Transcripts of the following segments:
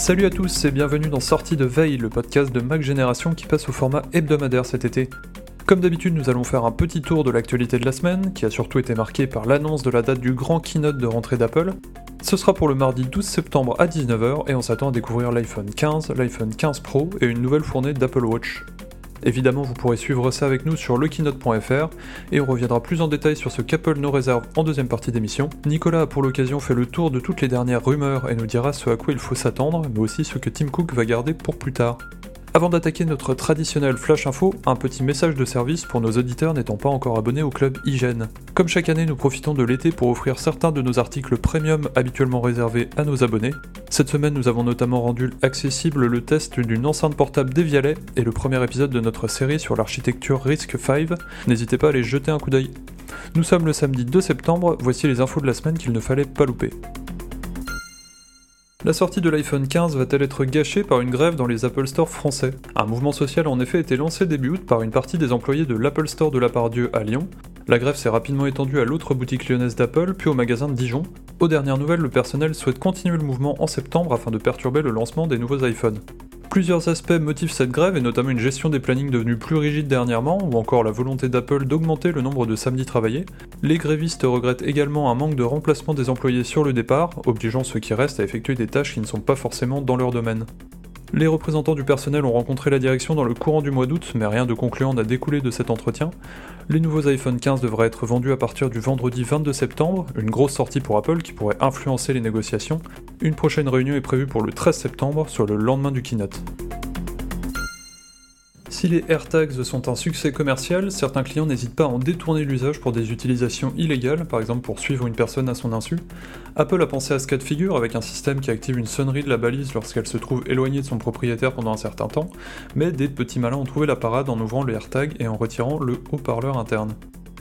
Salut à tous et bienvenue dans Sortie de Veille, le podcast de Mac Génération qui passe au format hebdomadaire cet été. Comme d'habitude, nous allons faire un petit tour de l'actualité de la semaine, qui a surtout été marquée par l'annonce de la date du grand keynote de rentrée d'Apple. Ce sera pour le mardi 12 septembre à 19h et on s'attend à découvrir l'iPhone 15, l'iPhone 15 Pro et une nouvelle fournée d'Apple Watch. Évidemment, vous pourrez suivre ça avec nous sur lekeynote.fr et on reviendra plus en détail sur ce qu'Apple nous réserve en deuxième partie d'émission. Nicolas a pour l'occasion fait le tour de toutes les dernières rumeurs et nous dira ce à quoi il faut s'attendre, mais aussi ce que Tim Cook va garder pour plus tard. Avant d'attaquer notre traditionnel flash info, un petit message de service pour nos auditeurs n'étant pas encore abonnés au club Hygiène. Comme chaque année, nous profitons de l'été pour offrir certains de nos articles premium habituellement réservés à nos abonnés. Cette semaine, nous avons notamment rendu accessible le test d'une enceinte portable Devialet et le premier épisode de notre série sur l'architecture RISC V. N'hésitez pas à aller jeter un coup d'œil. Nous sommes le samedi 2 septembre, voici les infos de la semaine qu'il ne fallait pas louper. La sortie de l'iPhone 15 va-t-elle être gâchée par une grève dans les Apple Store français? Un mouvement social a en effet été lancé début août par une partie des employés de l'Apple Store de la Pardieu à Lyon. La grève s'est rapidement étendue à l'autre boutique lyonnaise d'Apple, puis au magasin de Dijon. Aux dernières nouvelles, le personnel souhaite continuer le mouvement en septembre afin de perturber le lancement des nouveaux iPhones. Plusieurs aspects motivent cette grève, et notamment une gestion des plannings devenue plus rigide dernièrement, ou encore la volonté d'Apple d'augmenter le nombre de samedis travaillés. Les grévistes regrettent également un manque de remplacement des employés sur le départ, obligeant ceux qui restent à effectuer des tâches qui ne sont pas forcément dans leur domaine. Les représentants du personnel ont rencontré la direction dans le courant du mois d'août, mais rien de concluant n'a découlé de cet entretien. Les nouveaux iPhone 15 devraient être vendus à partir du vendredi 22 septembre, une grosse sortie pour Apple qui pourrait influencer les négociations. Une prochaine réunion est prévue pour le 13 septembre, sur le lendemain du keynote. Si les AirTags sont un succès commercial, certains clients n'hésitent pas à en détourner l'usage pour des utilisations illégales, par exemple pour suivre une personne à son insu. Apple a pensé à ce cas de figure avec un système qui active une sonnerie de la balise lorsqu'elle se trouve éloignée de son propriétaire pendant un certain temps, mais des petits malins ont trouvé la parade en ouvrant le AirTag et en retirant le haut-parleur interne.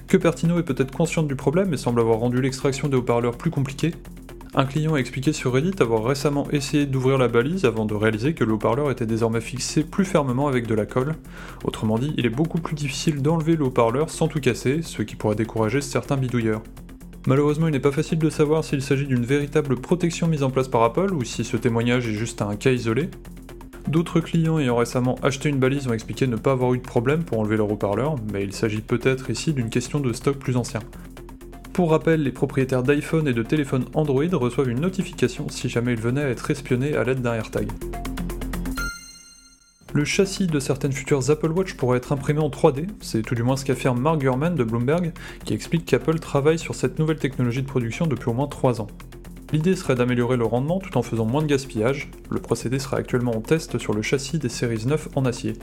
Cupertino est peut-être consciente du problème et semble avoir rendu l'extraction des haut-parleurs plus compliquée, un client a expliqué sur Reddit avoir récemment essayé d'ouvrir la balise avant de réaliser que le haut-parleur était désormais fixé plus fermement avec de la colle. Autrement dit, il est beaucoup plus difficile d'enlever le haut-parleur sans tout casser, ce qui pourrait décourager certains bidouilleurs. Malheureusement, il n'est pas facile de savoir s'il s'agit d'une véritable protection mise en place par Apple ou si ce témoignage est juste un cas isolé. D'autres clients ayant récemment acheté une balise ont expliqué ne pas avoir eu de problème pour enlever leur haut-parleur, mais il s'agit peut-être ici d'une question de stock plus ancien. Pour rappel, les propriétaires d'iPhone et de téléphones Android reçoivent une notification si jamais ils venaient à être espionnés à l'aide d'un AirTag. Le châssis de certaines futures Apple Watch pourrait être imprimé en 3D, c'est tout du moins ce qu'affirme Mark Gurman de Bloomberg, qui explique qu'Apple travaille sur cette nouvelle technologie de production depuis au moins 3 ans. L'idée serait d'améliorer le rendement tout en faisant moins de gaspillage, le procédé sera actuellement en test sur le châssis des séries 9 en acier.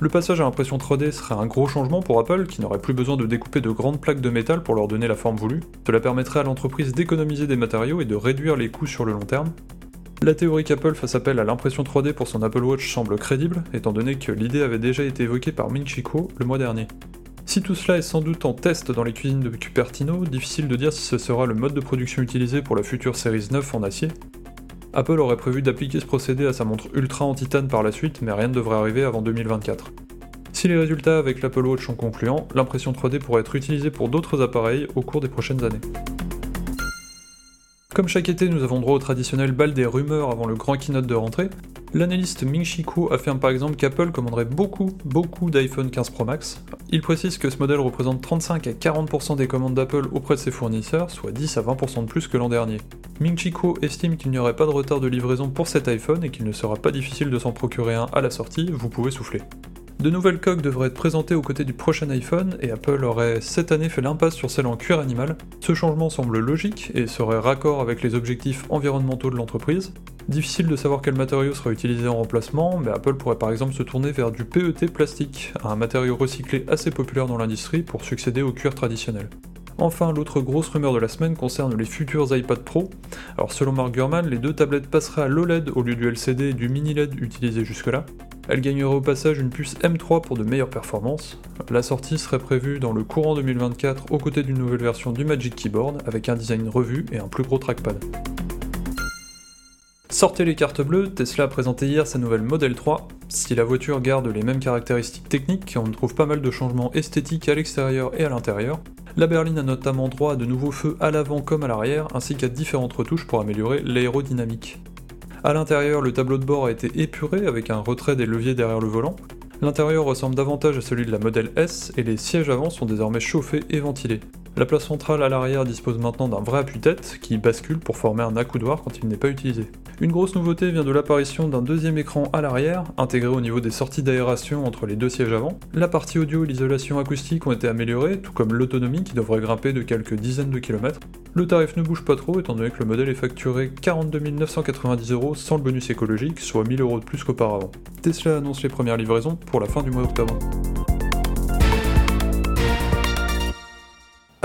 Le passage à l'impression 3D serait un gros changement pour Apple qui n'aurait plus besoin de découper de grandes plaques de métal pour leur donner la forme voulue. Cela permettrait à l'entreprise d'économiser des matériaux et de réduire les coûts sur le long terme. La théorie qu'Apple fasse appel à l'impression 3D pour son Apple Watch semble crédible, étant donné que l'idée avait déjà été évoquée par Ming Chi le mois dernier. Si tout cela est sans doute en test dans les cuisines de Cupertino, difficile de dire si ce sera le mode de production utilisé pour la future Series 9 en acier, Apple aurait prévu d'appliquer ce procédé à sa montre Ultra en titane par la suite, mais rien ne devrait arriver avant 2024. Si les résultats avec l'Apple Watch sont concluants, l'impression 3D pourrait être utilisée pour d'autres appareils au cours des prochaines années. Comme chaque été, nous avons droit au traditionnel bal des rumeurs avant le grand keynote de rentrée. L'analyste Ming Chi affirme par exemple qu'Apple commanderait beaucoup, beaucoup d'iPhone 15 Pro Max. Il précise que ce modèle représente 35 à 40% des commandes d'Apple auprès de ses fournisseurs, soit 10 à 20% de plus que l'an dernier. Ming Chi estime qu'il n'y aurait pas de retard de livraison pour cet iPhone et qu'il ne sera pas difficile de s'en procurer un à la sortie, vous pouvez souffler. De nouvelles coques devraient être présentées aux côtés du prochain iPhone, et Apple aurait cette année fait l'impasse sur celle en cuir animal. Ce changement semble logique et serait raccord avec les objectifs environnementaux de l'entreprise. Difficile de savoir quel matériau sera utilisé en remplacement, mais Apple pourrait par exemple se tourner vers du PET plastique, un matériau recyclé assez populaire dans l'industrie pour succéder au cuir traditionnel. Enfin, l'autre grosse rumeur de la semaine concerne les futurs iPad Pro. Alors selon Mark Gurman, les deux tablettes passeraient à l'OLED au lieu du LCD et du mini LED utilisé jusque-là. Elle gagnerait au passage une puce M3 pour de meilleures performances. La sortie serait prévue dans le courant 2024 aux côtés d'une nouvelle version du Magic Keyboard avec un design revu et un plus gros trackpad. Sortez les cartes bleues, Tesla a présenté hier sa nouvelle Model 3. Si la voiture garde les mêmes caractéristiques techniques, on trouve pas mal de changements esthétiques à l'extérieur et à l'intérieur. La berline a notamment droit à de nouveaux feux à l'avant comme à l'arrière, ainsi qu'à différentes retouches pour améliorer l'aérodynamique. À l'intérieur, le tableau de bord a été épuré avec un retrait des leviers derrière le volant. L'intérieur ressemble davantage à celui de la modèle S et les sièges avant sont désormais chauffés et ventilés. La place centrale à l'arrière dispose maintenant d'un vrai appui-tête qui bascule pour former un accoudoir quand il n'est pas utilisé. Une grosse nouveauté vient de l'apparition d'un deuxième écran à l'arrière, intégré au niveau des sorties d'aération entre les deux sièges avant. La partie audio et l'isolation acoustique ont été améliorées, tout comme l'autonomie qui devrait grimper de quelques dizaines de kilomètres. Le tarif ne bouge pas trop étant donné que le modèle est facturé 42 990 euros sans le bonus écologique, soit 1000 euros de plus qu'auparavant. Tesla annonce les premières livraisons pour la fin du mois d'octobre.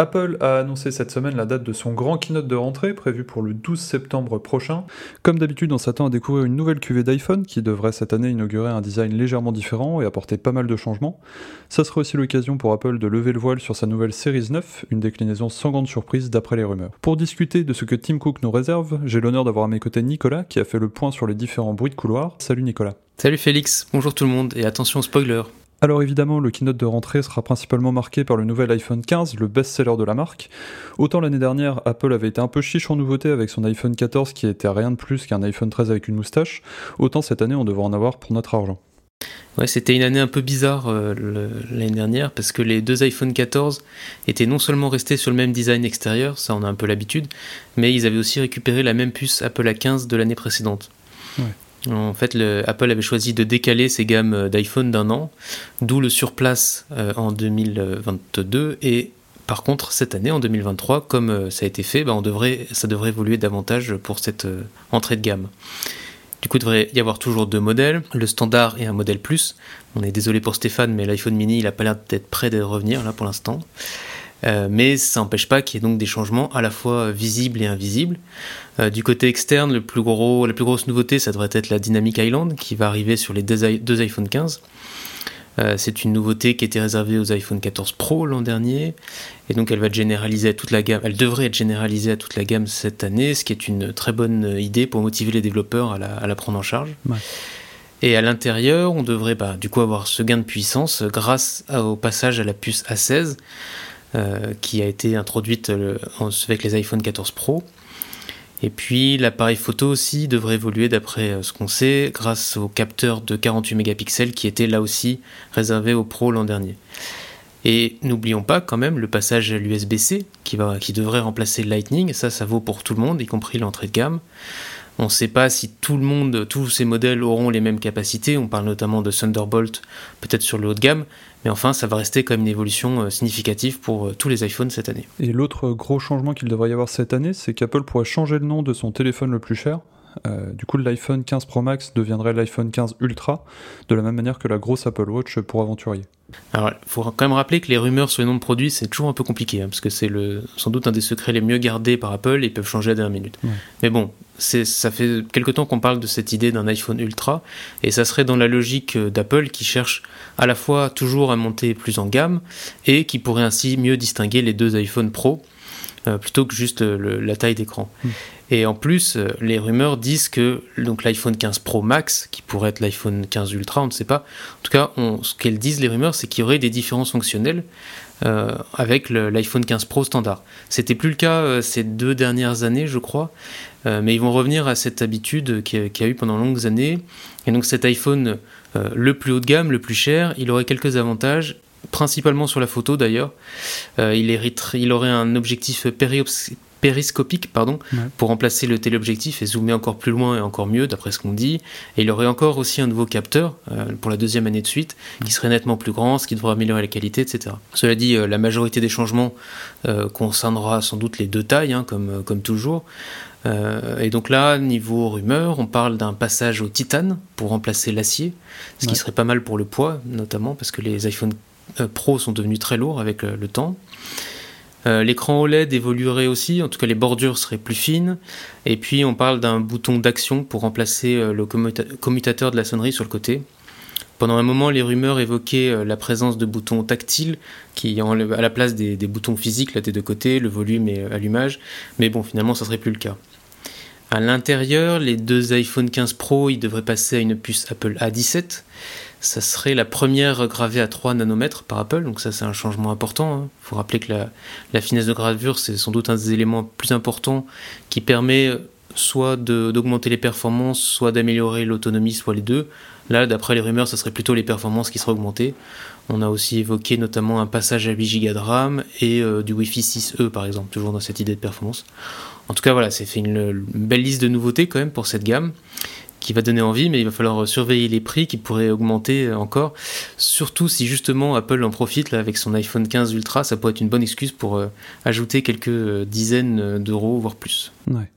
Apple a annoncé cette semaine la date de son grand keynote de rentrée prévu pour le 12 septembre prochain. Comme d'habitude, on s'attend à découvrir une nouvelle cuvée d'iPhone qui devrait cette année inaugurer un design légèrement différent et apporter pas mal de changements. Ça sera aussi l'occasion pour Apple de lever le voile sur sa nouvelle Series 9, une déclinaison sans grande surprise d'après les rumeurs. Pour discuter de ce que Tim Cook nous réserve, j'ai l'honneur d'avoir à mes côtés Nicolas qui a fait le point sur les différents bruits de couloir. Salut Nicolas. Salut Félix, bonjour tout le monde et attention spoiler. Alors évidemment, le keynote de rentrée sera principalement marqué par le nouvel iPhone 15, le best-seller de la marque. Autant l'année dernière, Apple avait été un peu chiche en nouveauté avec son iPhone 14 qui était rien de plus qu'un iPhone 13 avec une moustache, autant cette année on devrait en avoir pour notre argent. Ouais, c'était une année un peu bizarre euh, l'année dernière parce que les deux iPhone 14 étaient non seulement restés sur le même design extérieur, ça on a un peu l'habitude, mais ils avaient aussi récupéré la même puce Apple A15 de l'année précédente. Ouais. En fait, Apple avait choisi de décaler ses gammes euh, d'iPhone d'un an, d'où le surplace euh, en 2022. Et par contre, cette année, en 2023, comme euh, ça a été fait, bah, ça devrait évoluer davantage pour cette entrée de gamme. Du coup, il devrait y avoir toujours deux modèles, le standard et un modèle plus. On est désolé pour Stéphane, mais l'iPhone mini, il n'a pas l'air d'être prêt de revenir là pour l'instant. Euh, mais ça n'empêche pas qu'il y ait donc des changements à la fois visibles et invisibles. Euh, du côté externe, le plus gros, la plus grosse nouveauté, ça devrait être la Dynamic Island qui va arriver sur les deux, iPhone 15. Euh, c'est une nouveauté qui était réservée aux iPhone 14 Pro l'an dernier, et donc elle va être généralisée à toute la gamme. Elle devrait être généralisée à toute la gamme cette année, ce qui est une très bonne idée pour motiver les développeurs à la, prendre en charge. Et à l'intérieur, on devrait bah, du coup avoir ce gain de puissance grâce au passage à la puce A16. Euh, qui a été introduite euh, avec les iPhone 14 Pro. Et puis l'appareil photo aussi devrait évoluer d'après euh, ce qu'on sait grâce au capteur de 48 mégapixels qui était là aussi réservé aux Pro l'an dernier. Et n'oublions pas quand même le passage à l'USB-C qui, qui devrait remplacer le Lightning, ça ça vaut pour tout le monde, y compris l'entrée de gamme. On ne sait pas si tout le monde, tous ces modèles auront les mêmes capacités. On parle notamment de Thunderbolt, peut-être sur le haut de gamme. Mais enfin, ça va rester comme une évolution euh, significative pour euh, tous les iPhones cette année. Et l'autre gros changement qu'il devrait y avoir cette année, c'est qu'Apple pourrait changer le nom de son téléphone le plus cher. Euh, du coup, l'iPhone 15 Pro Max deviendrait l'iPhone 15 Ultra, de la même manière que la grosse Apple Watch pour aventurier. Alors, il faut quand même rappeler que les rumeurs sur les noms de produits, c'est toujours un peu compliqué, hein, parce que c'est sans doute un des secrets les mieux gardés par Apple et ils peuvent changer à dernière minute. Mais bon, ça fait quelque temps qu'on parle de cette idée d'un iPhone Ultra, et ça serait dans la logique euh, d'Apple qui cherche à la fois toujours à monter plus en gamme, et qui pourrait ainsi mieux distinguer les deux iPhone Pro, euh, plutôt que juste euh, la taille d'écran. Hmm. Et en plus, euh, les rumeurs disent que l'iPhone 15 Pro Max, qui pourrait être l'iPhone 15 Ultra, on ne sait pas. En tout cas, ce qu'elles disent les rumeurs, c'est qu'il y aurait des différences fonctionnelles euh, avec l'iPhone 15 Pro standard. C'était plus le cas euh, ces deux dernières années, je crois, mais ils vont revenir à cette habitude qu'il y, a eu pendant longues années. Et donc cet iPhone, le plus haut de gamme, le plus cher, il aurait quelques avantages principalement sur la photo d'ailleurs. il, il, aurait un objectif périoptique périscopique pardon, pour remplacer le téléobjectif et zoomer encore plus loin et encore mieux, d'après ce qu'on dit. Et il aurait encore aussi un nouveau capteur euh, pour la deuxième année de suite, qui serait nettement plus grand, ce qui devrait améliorer la qualité, etc. Cela dit, euh, la majorité des changements euh, concernera sans doute les deux tailles, hein, comme, comme toujours. et donc là, niveau rumeur, on parle d'un passage au titane pour remplacer l'acier, ce qui serait pas mal pour le poids, notamment parce que les iPhone Pro sont devenus très lourds avec le temps. Euh, l'écran OLED évoluerait aussi, en tout cas les bordures seraient plus fines. Et puis on parle d'un bouton d'action pour remplacer euh, le commutateur de la sonnerie sur le côté. Pendant un moment, les rumeurs évoquaient euh, la présence de boutons tactiles qui à la place des, boutons physiques là des deux côtés, le volume et allumage. Mais bon, finalement, ça serait plus le cas. À l'intérieur, les deux iPhone 15 Pro, ils devraient passer à une puce Apple A17 ça serait la première gravée à 3 nanomètres par Apple, donc ça c'est un changement important. Il hein. faut rappeler que la, finesse de gravure c'est sans doute un des éléments plus importants qui permet soit d'augmenter les performances, soit d'améliorer l'autonomie, soit les deux. Là, d'après les rumeurs, ce serait plutôt les performances qui seraient augmentées. On a aussi évoqué notamment un passage à 8 Go de RAM et euh, du Wi-Fi 6E par exemple, toujours dans cette idée de performance. En tout cas, voilà, c'est fait une, belle liste de nouveautés quand même pour cette gamme qui va donner envie, mais il va falloir surveiller les prix qui pourraient augmenter encore. Surtout si justement Apple en profite là, avec son iPhone 15 Ultra, ça pourrait être une bonne excuse pour euh, ajouter quelques euh, dizaines d'euros, voire plus. Ouais.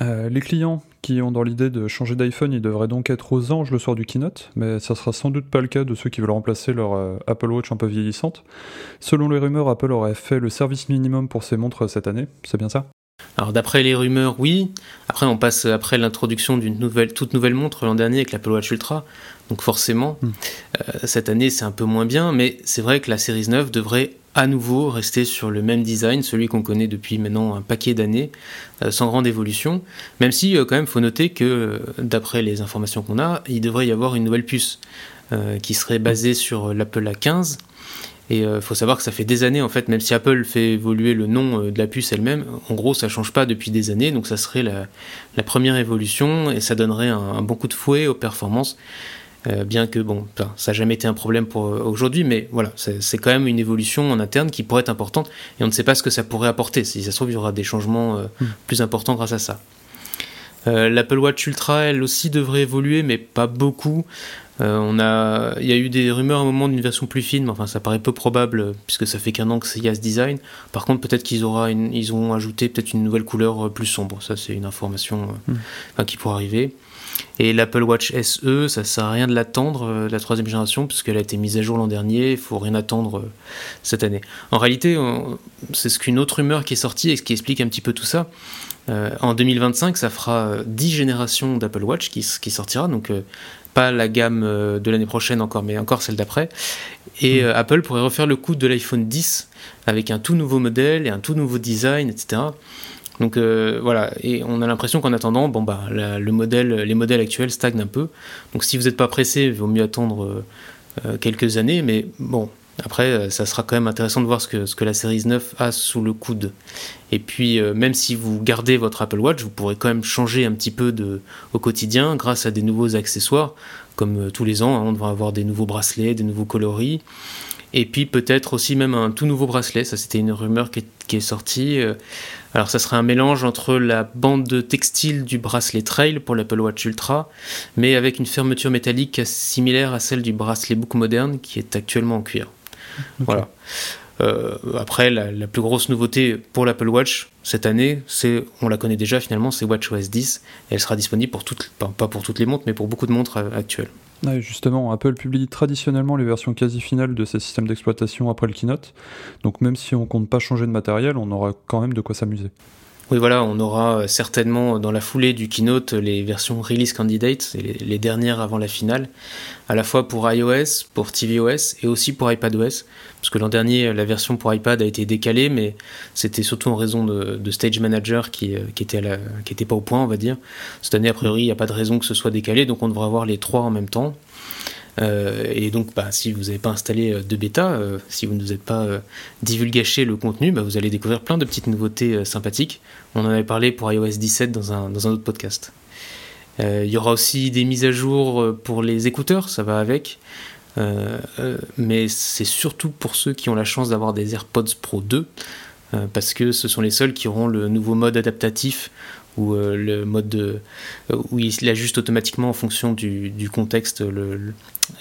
Les clients qui ont dans l'idée de changer d'iPhone, ils devraient donc être aux anges le soir du keynote, mais ça sera sans doute pas le cas de ceux qui veulent remplacer leur euh, Apple Watch un peu vieillissante. Selon les rumeurs, Apple aurait fait le service minimum pour ses montres cette année, c'est bien ça? Alors d'après les rumeurs, oui. Après, on passe après l'introduction d'une nouvelle, toute nouvelle montre l'an dernier avec l'Apple Watch Ultra. Donc forcément, hmm. euh, cette année c'est un peu moins bien, mais c'est vrai que la Series 9 devrait à nouveau rester sur le même design, celui qu'on connaît depuis maintenant un paquet d'années, euh, sans grande évolution. Même si, euh, quand même, faut noter que, euh, d'après les informations qu'on a, il devrait y avoir une nouvelle puce qui serait basée sur l'Apple A15. Et il faut savoir que ça fait des années, en fait, même si Apple fait évoluer le nom de la puce elle-même, en gros, ça change pas depuis des années, donc ça serait la, première évolution et ça donnerait un, un bon coup de fouet aux performances. Euh, bien que bon, ça n'a jamais été un problème pour euh, aujourd'hui, mais voilà, c'est quand même une évolution en interne qui pourrait être importante et on ne sait pas ce que ça pourrait apporter. Si ça se trouve, il y aura des changements euh, hmm. plus importants grâce à ça. L'Apple Watch Ultra, elle aussi devrait évoluer, mais pas beaucoup. on a, il y a eu des rumeurs à un moment d'une version plus fine, mais enfin ça paraît peu probable puisque ça fait qu'un an que c'est ce design. Par contre, peut-être qu'ils aura ils ont ajouté peut-être une nouvelle couleur plus sombre. Ça, c'est une information hmm. qui pourrait arriver. Et l'Apple Watch SE, ça sert à rien de l'attendre, euh, la troisième génération, puisqu'elle a été mise à jour l'an dernier, il faut rien attendre euh, cette année. En réalité, c'est ce qu'une autre rumeur qui est sortie et ce qui explique un petit peu tout ça. Euh, en 2025, ça fera 10 générations d'Apple Watch qui, qui, sortira, donc pas la gamme de l'année prochaine encore, mais encore celle d'après. Et hmm. Apple pourrait refaire le coup de l'iPhone 10 avec un tout nouveau modèle et un tout nouveau design, etc. Donc euh, voilà, et on a l'impression qu'en attendant, bon bah le modèle, les modèles actuels stagnent un peu. Donc si vous n'êtes pas pressé, il vaut mieux attendre euh, euh, quelques années, mais bon, après ça sera quand même intéressant de voir ce que, ce que la série 9 a sous le coude. Et puis même si vous gardez votre Apple Watch, vous pourrez quand même changer un petit peu de, au quotidien grâce à des nouveaux accessoires, comme tous les ans, hein, on devrait avoir des nouveaux bracelets, des nouveaux coloris. Et puis peut-être aussi même un tout nouveau bracelet, ça c'était une rumeur qui est, sortie. Alors ça serait un mélange entre la bande textile du bracelet Trail pour l'Apple Watch Ultra, mais avec une fermeture métallique similaire à celle du bracelet Book moderne qui est actuellement en cuir. Voilà. Euh, après, la, plus grosse nouveauté pour l'Apple Watch cette année, c'est, on la connaît déjà finalement, c'est WatchOS 10. elle sera disponible pour toutes, pas pour toutes les montres, mais pour beaucoup de montres euh, actuelles justement, Apple publie traditionnellement les versions quasi finales de ses systèmes d'exploitation après le keynote, donc même si on compte pas changer de matériel, on aura quand même de quoi s'amuser. Oui, voilà, on aura euh, certainement dans la foulée du keynote les versions release candidates, les, dernières avant la finale, à la fois pour iOS, pour tvOS et aussi pour iPadOS. Parce que l'an dernier, la version pour iPad a été décalée, mais c'était surtout en raison de, Stage Manager qui, euh, qui était, qui était pas au point, on va dire. Cette année, a priori, il n'y a pas de raison que ce soit décalé, donc on devrait avoir les trois en même temps. Euh, et donc, bah, si vous n'avez pas installé euh, de bêta, euh, si vous ne vous êtes pas divulgaché le contenu, bah, vous allez découvrir plein de petites nouveautés sympathiques. On en avait parlé pour iOS 17 dans un, dans un autre podcast. Il y aura aussi des mises à jour pour les écouteurs, ça va avec. mais c'est surtout pour ceux qui ont la chance d'avoir des AirPods Pro 2, parce que ce sont les seuls qui auront le nouveau mode adaptatif ou le mode de, où il ajuste automatiquement en fonction du, contexte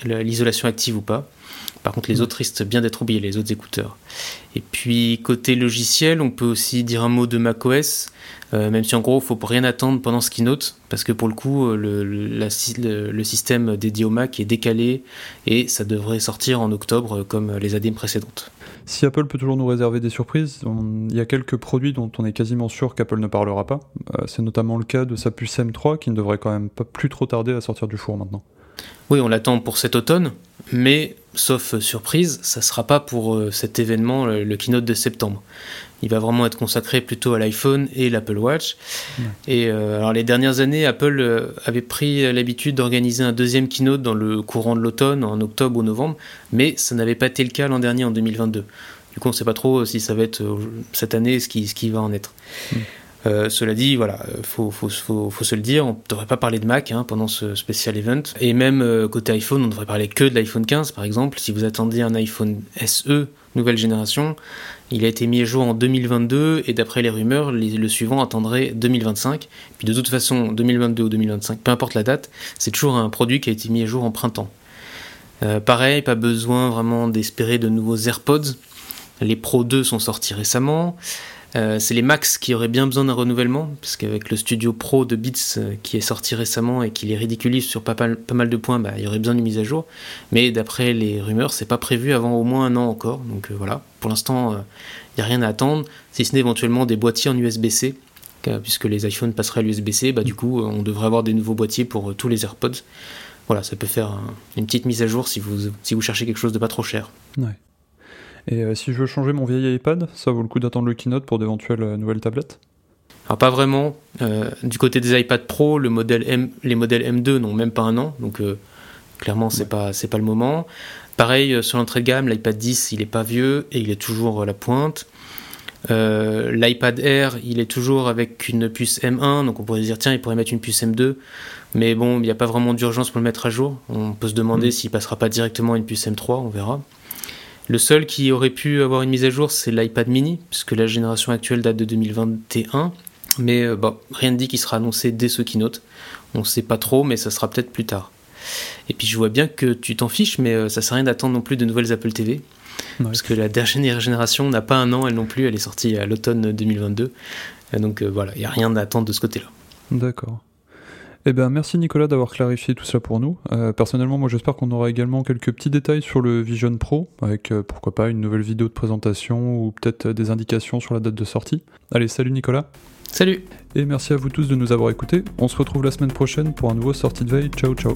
l'isolation active ou pas. Par contre, les mm. autres risquent bien d'être oubliés, les autres écouteurs. Et puis, côté logiciel, on peut aussi dire un mot de macOS, euh, même si en gros, il faut rien attendre pendant ce keynote, parce que pour le coup, euh, le, le, système dédié au Mac est décalé et ça devrait sortir en octobre comme les ADM précédentes. Si Apple peut toujours nous réserver des surprises, il y a quelques produits dont on est quasiment sûr qu'Apple ne parlera pas. Euh, c'est notamment le cas de sa puce M3 qui ne devrait quand même pas plus trop tarder à sortir du four maintenant. Oui, on l'attend pour cet automne, mais sauf surprise, ça ne sera pas pour euh, cet événement, le, keynote de septembre. Il va vraiment être consacré plutôt à l'iPhone et l'Apple Watch. Et euh, alors les dernières années, Apple euh, avait pris l'habitude d'organiser un deuxième keynote dans le courant de l'automne, en octobre ou novembre, mais ça n'avait pas été le cas l'an dernier, en 2022. Du coup, on ne sait pas trop si ça va être cette année ce qui, ce qui va en être. Euh, cela dit, voilà, faut, faut, faut, faut, se le dire, on ne devrait pas parler de Mac hein, pendant ce spécial event. Et même euh, côté iPhone, on devrait parler que de l'iPhone 15 par exemple. Si vous attendiez un iPhone SE nouvelle génération, il a été mis à jour en 2022 et d'après les rumeurs, le suivant attendrait 2025. Puis de toute façon, 2022 ou 2025, peu importe la date, c'est toujours un produit qui a été mis à jour en printemps. Euh, pareil, pas besoin vraiment d'espérer de nouveaux AirPods. Les Pro 2 sont sortis récemment. Euh, c'est les Max qui auraient bien besoin d'un renouvellement, parce qu'avec le Studio Pro de Beats euh, qui est sorti récemment et qui les ridiculise sur pas, mal de points, bah, il y aurait besoin d'une mise à jour. Mais d'après les rumeurs, c'est pas prévu avant au moins un an encore. Donc voilà, pour l'instant, il n'y a rien à attendre, si ce n'est éventuellement des boîtiers en USB-C, puisque les iPhones passeraient à l'USB-C, bah, du coup, on devrait avoir des nouveaux boîtiers pour tous les AirPods voilà, ça peut faire une petite mise à jour si vous, si vous cherchez quelque chose de pas trop cher. Ouais. Et euh, si je veux changer mon vieil iPad, ça vaut le coup d'attendre le keynote pour d'éventuelles euh, nouvelles tablettes Alors pas vraiment. Euh, du côté des iPad Pro, le modèle M, les modèles M2 n'ont même pas un an, donc clairement c'est pas c'est pas le moment. Pareil sur l'entrée de gamme, l'iPad 10 il est pas vieux et il est toujours à la pointe. L'iPad Air, il est toujours avec une puce M1, donc on pourrait dire tiens, il pourrait mettre une puce M2. Mais bon, il n'y a pas vraiment d'urgence pour le mettre à jour. On peut se demander mm. s'il passera pas directement à une puce M3, on verra. Le seul qui aurait pu avoir une mise à jour, c'est l'iPad mini, puisque la génération actuelle date de 2021. Mais euh, bon, rien ne dit qu'il sera annoncé dès ce keynote. On ne sait pas trop, mais ça sera peut-être plus tard. Et puis je vois bien que tu t'en fiches, mais euh, ça sert à rien d'attendre non plus de nouvelles Apple TV. Parce que la dernière génération n'a pas un an, elle non plus, elle est sortie à l'automne 2022. donc euh, voilà, il n'y a rien à attendre de ce côté-là. D'accord. Eh ben, merci Nicolas d'avoir clarifié tout ça pour nous. Euh, personnellement, moi j'espère qu'on aura également quelques petits détails sur le Vision Pro, avec euh, pourquoi pas une nouvelle vidéo de présentation ou peut-être des indications sur la date de sortie. Allez, salut Nicolas. Salut. Et merci à vous tous de nous avoir écoutés. On se retrouve la semaine prochaine pour un nouveau sortie de veille. Ciao ciao.